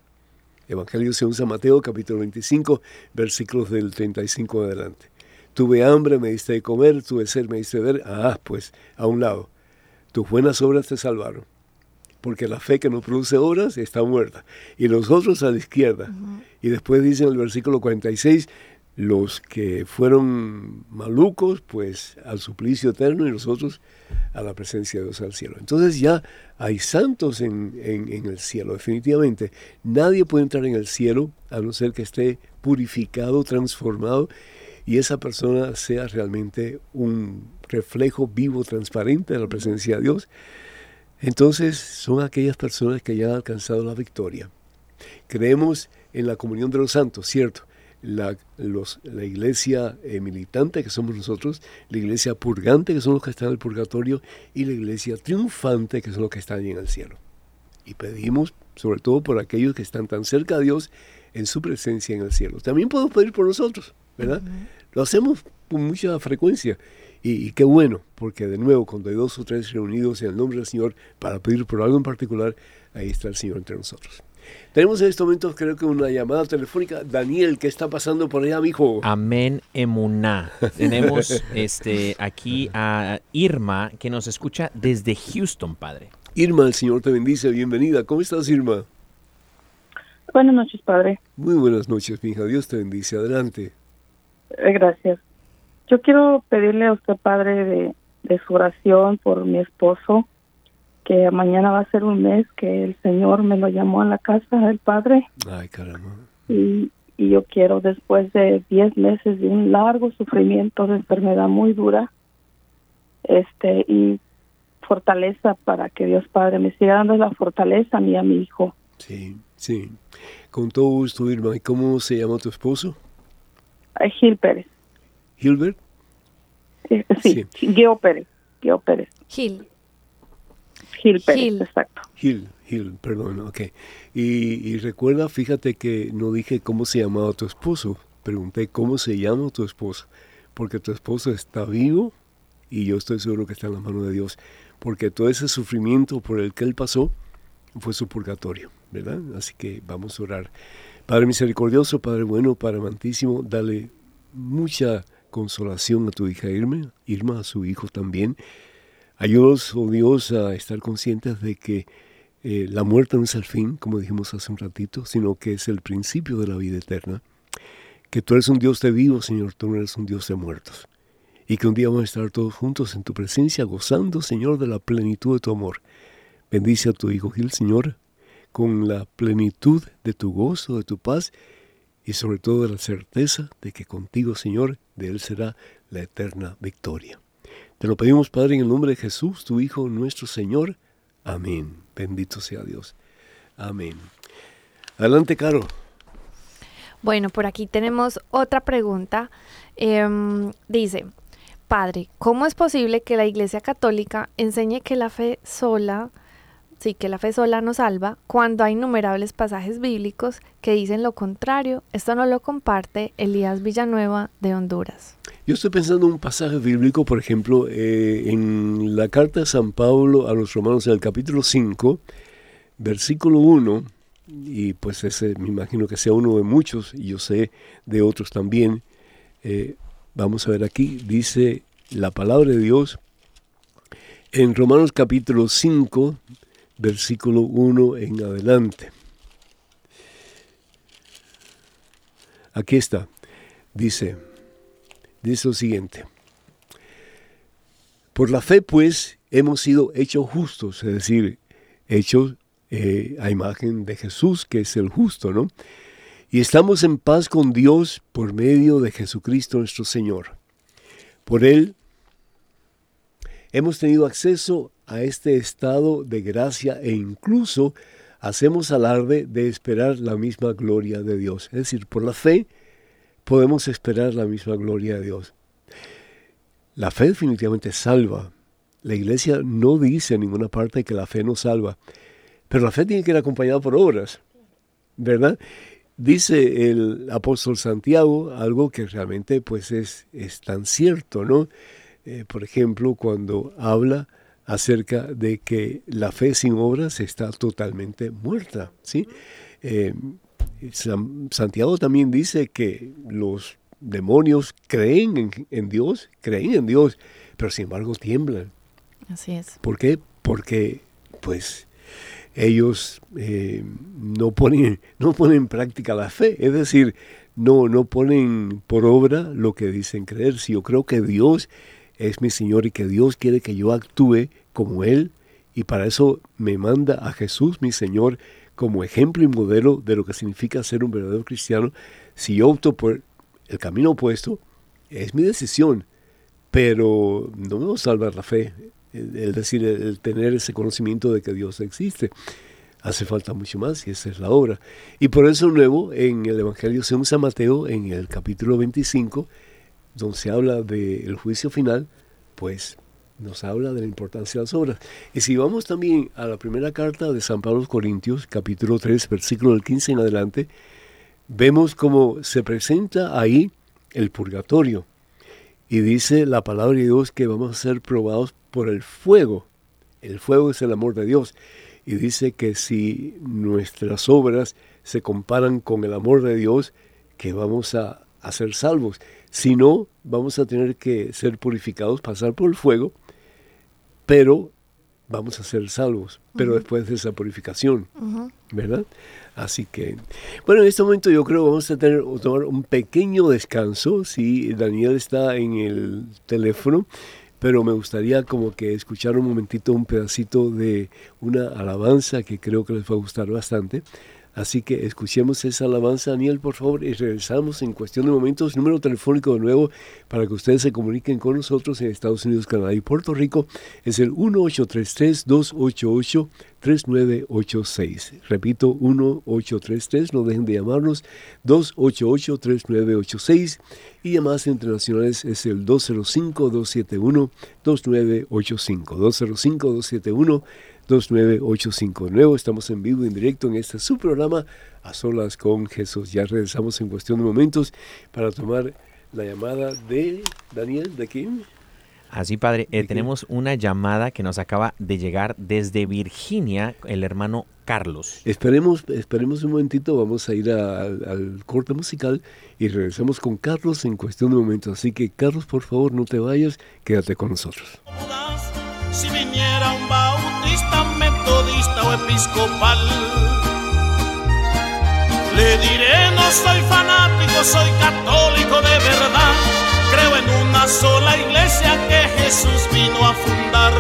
Evangelio según San Mateo, capítulo 25, versículos del 35 adelante. Tuve hambre, me diste de comer, tuve sed, me diste de ver. Ah, pues, a un lado. Tus buenas obras te salvaron. Porque la fe que no produce obras está muerta. Y los otros a la izquierda. Y después dice en el versículo 46, los que fueron malucos, pues al suplicio eterno y los otros a la presencia de Dios al cielo. Entonces ya hay santos en, el cielo, definitivamente. Nadie puede entrar en el cielo a no ser que esté purificado, transformado y esa persona sea realmente un reflejo vivo, transparente de la presencia de Dios. Entonces son aquellas personas que ya han alcanzado la victoria. Creemos en la comunión de los santos, ¿cierto? La, los, la iglesia eh, militante, que somos nosotros, la iglesia purgante, que son los que están en el purgatorio, y la iglesia triunfante, que son los que están en el cielo. Y pedimos, sobre todo por aquellos que están tan cerca de Dios, en su presencia en el cielo. También podemos pedir por nosotros, ¿verdad? Lo hacemos con mucha frecuencia. Y, y, qué bueno, porque de nuevo, cuando hay dos o tres reunidos en el nombre del Señor para pedir por algo en particular, ahí está el Señor entre nosotros. Tenemos en estos momentos creo que una llamada telefónica. Daniel, ¿qué está pasando por allá, mijo? Amén emuná. Tenemos este, aquí a Irma que nos escucha desde Houston, padre. Irma, el Señor te bendice. Bienvenida. ¿Cómo estás, Irma? Buenas noches, padre. Muy buenas noches, mi hija. Dios te bendice. Adelante. Eh, gracias. Yo quiero pedirle a usted, padre, de, de su oración por mi esposo que mañana va a ser un mes que el Señor me lo llamó a la casa del Padre. Ay, caramba. Y, y yo quiero, después de 10 meses de un largo sufrimiento de enfermedad muy dura, este, y fortaleza para que Dios Padre me siga dando la fortaleza a mí y a mi hijo. Sí, sí. Con todo gusto, Irma. ¿Y cómo se llama tu esposo? Gil Pérez. ¿Gilbert? Sí, sí. Pérez. Gil Pérez. Gil. Gil Pérez, exacto. Gil, Gil, perdón, ok. Y, recuerda, fíjate que no dije cómo se llamaba tu esposo, pregunté cómo se llama tu esposo, porque tu esposo está vivo y yo estoy seguro que está en la mano de Dios, porque todo ese sufrimiento por el que él pasó fue su purgatorio, ¿verdad? Así que vamos a orar. Padre misericordioso, Padre bueno, Padre amantísimo, dale mucha consolación a tu hija Irma, Irma a su hijo también, Ayúdanos, oh Dios, a estar conscientes de que eh, la muerte no es el fin, como dijimos hace un ratito, sino que es el principio de la vida eterna. Que tú eres un Dios de vivos, Señor, tú no eres un Dios de muertos. Y que un día vamos a estar todos juntos en tu presencia, gozando, Señor, de la plenitud de tu amor. Bendice a tu Hijo Gil, Señor, con la plenitud de tu gozo, de tu paz, y sobre todo la certeza de que contigo, Señor, de Él será la eterna victoria. Te lo pedimos, Padre, en el nombre de Jesús, tu Hijo, nuestro Señor. Amén. Bendito sea Dios. Amén. Adelante, Caro. Bueno, por aquí tenemos otra pregunta. Em, dice, Padre, ¿cómo es posible que la Iglesia Católica enseñe que la fe sola, sí, que la fe sola nos salva, cuando hay innumerables pasajes bíblicos que dicen lo contrario? Esto no lo comparte Elías Villanueva de Honduras. Yo estoy pensando en un pasaje bíblico, por ejemplo, eh, en la carta de San Pablo a los romanos en el capítulo 5, versículo 1, y pues ese me imagino que sea uno de muchos, y yo sé de otros también. Eh, vamos a ver aquí, dice la palabra de Dios en Romanos capítulo 5, versículo 1 en adelante. Aquí está, dice, dice lo siguiente. Por la fe, pues, hemos sido hechos justos, es decir, hechos eh, a imagen de Jesús, que es el justo, ¿no? Y estamos en paz con Dios por medio de Jesucristo nuestro Señor. Por Él hemos tenido acceso a este estado de gracia e incluso hacemos alarde de esperar la misma gloria de Dios. Es decir, por la fe podemos esperar la misma gloria de Dios. La fe definitivamente salva. La iglesia no dice en ninguna parte que la fe no salva. Pero la fe tiene que ir acompañada por obras, ¿verdad? Dice el apóstol Santiago algo que realmente pues es, es tan cierto, ¿no? Eh, por ejemplo, cuando habla acerca de que la fe sin obras está totalmente muerta, ¿sí? Eh, Santiago también dice que los demonios creen en, en, Dios, creen en Dios, pero sin embargo tiemblan. Así es. ¿Por qué? Porque, pues, ellos eh, no, ponen, no ponen en práctica la fe, es decir, no, no ponen por obra lo que dicen creer. Si yo creo que Dios es mi Señor y que Dios quiere que yo actúe como Él, y para eso me manda a Jesús, mi Señor, como ejemplo y modelo de lo que significa ser un verdadero cristiano, si yo opto por el camino opuesto, es mi decisión, pero no me va a salvar la fe es decir, el tener ese conocimiento de que Dios existe. Hace falta mucho más y esa es la obra. Y por eso luego en el Evangelio según San Mateo, en el capítulo 25, donde se habla del juicio final, pues nos habla de la importancia de las obras. Y si vamos también a la primera carta de San Pablo Corintios, capítulo 3, versículo del 15 en adelante, vemos cómo se presenta ahí el purgatorio. Y dice la palabra de Dios que vamos a ser probados por el fuego. El fuego es el amor de Dios. Y dice que si nuestras obras se comparan con el amor de Dios, que vamos a, a ser salvos. Si no, vamos a tener que ser purificados, pasar por el fuego, pero vamos a ser salvos, pero después de esa purificación, ¿verdad? Así que, bueno, en este momento yo creo que vamos a tener tomar un pequeño descanso, si Daniel está en el teléfono, pero me gustaría como que escuchar un momentito un pedacito de una alabanza que creo que les va a gustar bastante. Así que escuchemos esa alabanza, Daniel, por favor, y regresamos en cuestión de momentos. Número telefónico de nuevo para que ustedes se comuniquen con nosotros en Estados Unidos, Canadá y Puerto Rico es el 1833-288-3986. Repito, 1833, no dejen de llamarnos, 288-3986. Y llamadas internacionales es el 205-271-2985. 205-271-2985. 2985. estamos en vivo, en directo en este su programa A Solas con Jesús. Ya regresamos en cuestión de momentos para tomar la llamada de Daniel, ¿de quién? Así, padre, eh, tenemos una llamada que nos acaba de llegar desde Virginia, el hermano Carlos. Esperemos, esperemos un momentito, vamos a ir al corte musical y regresamos con Carlos en cuestión de momentos. Así que, Carlos, por favor, no te vayas, quédate con nosotros. Si viniera un metodista o episcopal. Le diré, no soy fanático, soy católico de verdad. Creo en una sola iglesia que Jesús vino a fundar.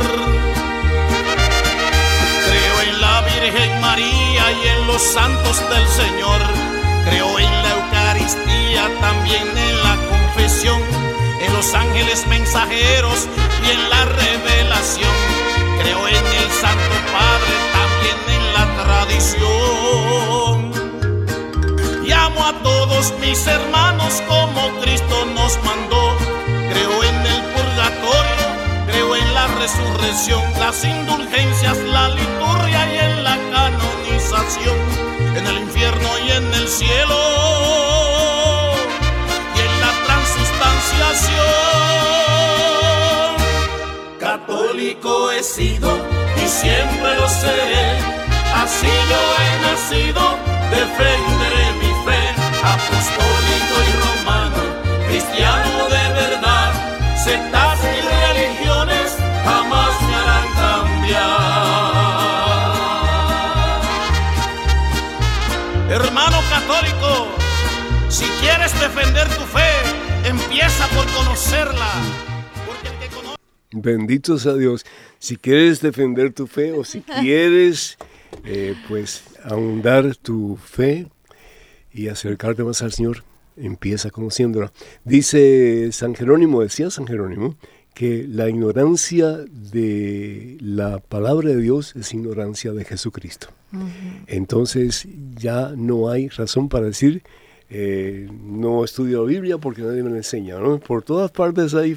Creo en la Virgen María y en los santos del Señor. Creo en la Eucaristía también en la confesión, en los ángeles mensajeros y en la revelación. Creo en el Santo Padre, también en la tradición. Llamo a todos mis hermanos como Cristo nos mandó. Creo en el purgatorio, creo en la resurrección, las indulgencias, la liturgia y en la canonización, en el infierno y en el cielo y en la transustanciación. Católico he sido y siempre lo seré, así yo he nacido, defenderé mi fe, apostólico y romano, cristiano de verdad, sectas y religiones jamás me harán cambiar. Hermano católico, si quieres defender tu fe, empieza por conocerla. Bendito sea Dios. Si quieres defender tu fe o si quieres, eh, pues, ahondar tu fe y acercarte más al Señor, empieza conociéndola. Dice San Jerónimo, decía San Jerónimo, que la ignorancia de la palabra de Dios es ignorancia de Jesucristo. Entonces ya no hay razón para decir, eh, no estudio la Biblia porque nadie me la enseña. ¿no? Por todas partes hay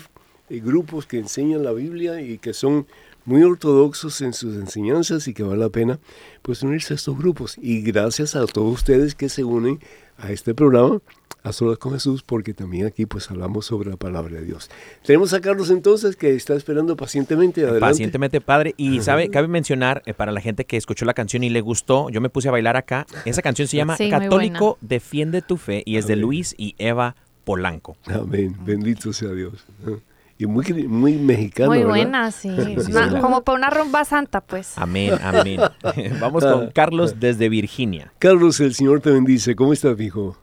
grupos que enseñan la Biblia y que son muy ortodoxos en sus enseñanzas y que vale la pena pues unirse a estos grupos. Y gracias a todos ustedes que se unen a este programa, a Solas con Jesús, porque también aquí pues hablamos sobre la palabra de Dios. Tenemos a Carlos entonces que está esperando pacientemente. Adelante. Pacientemente, padre. Y sabe, cabe mencionar eh, para la gente que escuchó la canción y le gustó, yo me puse a bailar acá. Esa canción se llama Sí, Católico Defiende tu Fe y es de. Luis y Eva Polanco. Amén. Bendito sea Dios. Ah. Y muy, muy mexicano. Muy ¿verdad? buena, sí. sí, Una- sí. como para una rumba santa, pues. Amén, amén. Vamos con Carlos desde Virginia. Carlos, el Señor te bendice. ¿Cómo estás, hijo?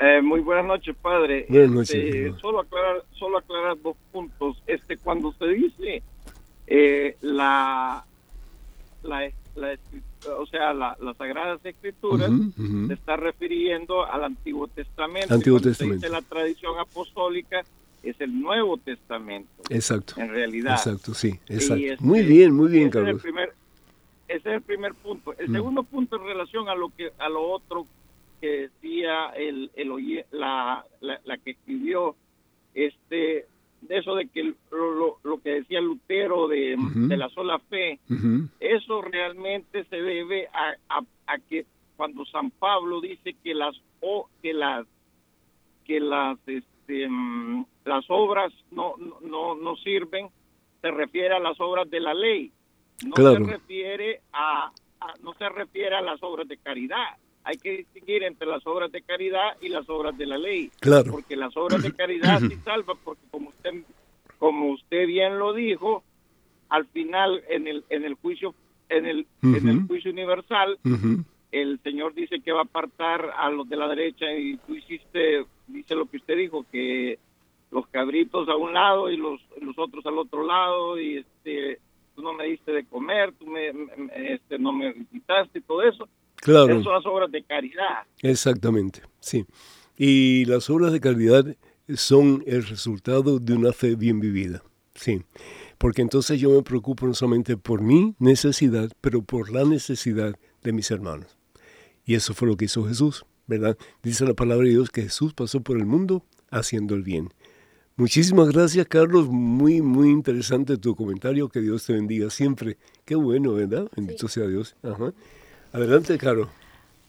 Eh, muy buenas noches, padre. Buenas noches, Este, solo aclarar, solo aclarar dos puntos. Este, cuando se dice eh, la, la, la o sea, la- las sagradas escrituras, se está refiriendo al Antiguo Testamento. Antiguo se Testamento. dice la tradición apostólica es el Nuevo Testamento, Exacto. en realidad. Exacto, sí, exacto. Este, muy bien, muy bien, ese es el Carlos. primer- ese es el primer punto. El Mm. segundo punto en relación a lo que a lo otro que decía el, el oye- la, la, la que escribió este de eso de que lo, lo- lo que decía Lutero de, de la sola fe eso realmente se debe a, a- a que cuando San Pablo dice que las o que las que las este, mm, las obras no, no- no sirven se refiere a las obras de la ley no Claro. se refiere a, a- no se refiere a las obras de caridad hay que distinguir entre las obras de caridad y las obras de la ley Claro. porque las obras de caridad sí salvan porque como usted como usted bien lo dijo al final en el en el juicio en el en el juicio universal Ujú, el señor dice que va a apartar a los de la derecha y tú hiciste usted dijo que los cabritos a un lado y los los otros al otro lado y este tú no me diste de comer tú me, este no me visitaste y todo eso Claro. esas son las obras de caridad Exactamente, sí. Y las obras de caridad son el resultado de una fe bien vivida, sí. Porque entonces yo me preocupo no solamente por mi necesidad, pero por la necesidad de mis hermanos. Y eso fue lo que hizo Jesús, ¿verdad? Dice la palabra de Dios que Jesús pasó por el mundo haciendo el bien. Muchísimas gracias, Carlos. Muy, muy interesante tu comentario. Que Dios te bendiga siempre. Qué bueno, ¿verdad? Bendito sea Dios. Ajá. Adelante, Caro.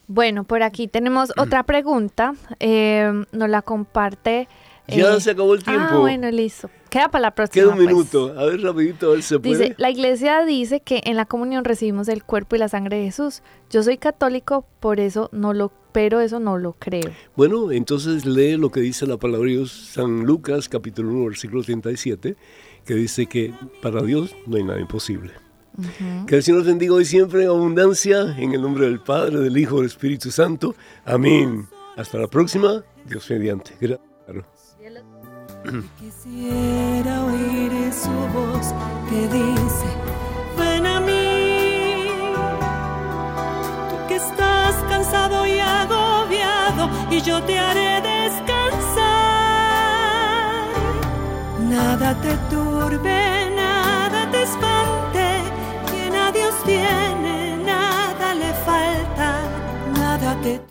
Bueno, por aquí tenemos otra pregunta. eh, nos la comparte. Ya eh, se acabó el tiempo. Ah, bueno, listo. Queda para la próxima. Queda un pues. minuto. A ver, rapidito, a ver si se puede. Dice, la iglesia dice que en la comunión recibimos el cuerpo y la sangre de Jesús. Yo soy católico, por eso no lo, pero eso no lo creo. Bueno, entonces lee lo que dice la palabra de Dios, San Lucas, capítulo 1, versículo 37, que dice que para Dios no hay nada imposible. Que el Señor te bendiga hoy siempre en abundancia, en el nombre del Padre, del Hijo, del Espíritu Santo. Amén. Hasta la próxima, Dios mediante. Gracias. Quisiera oír su voz que dice, cansado y agobiado y yo te haré descansar. Nada te turbe, nada te espante, quien a Dios tiene, nada le falta, nada te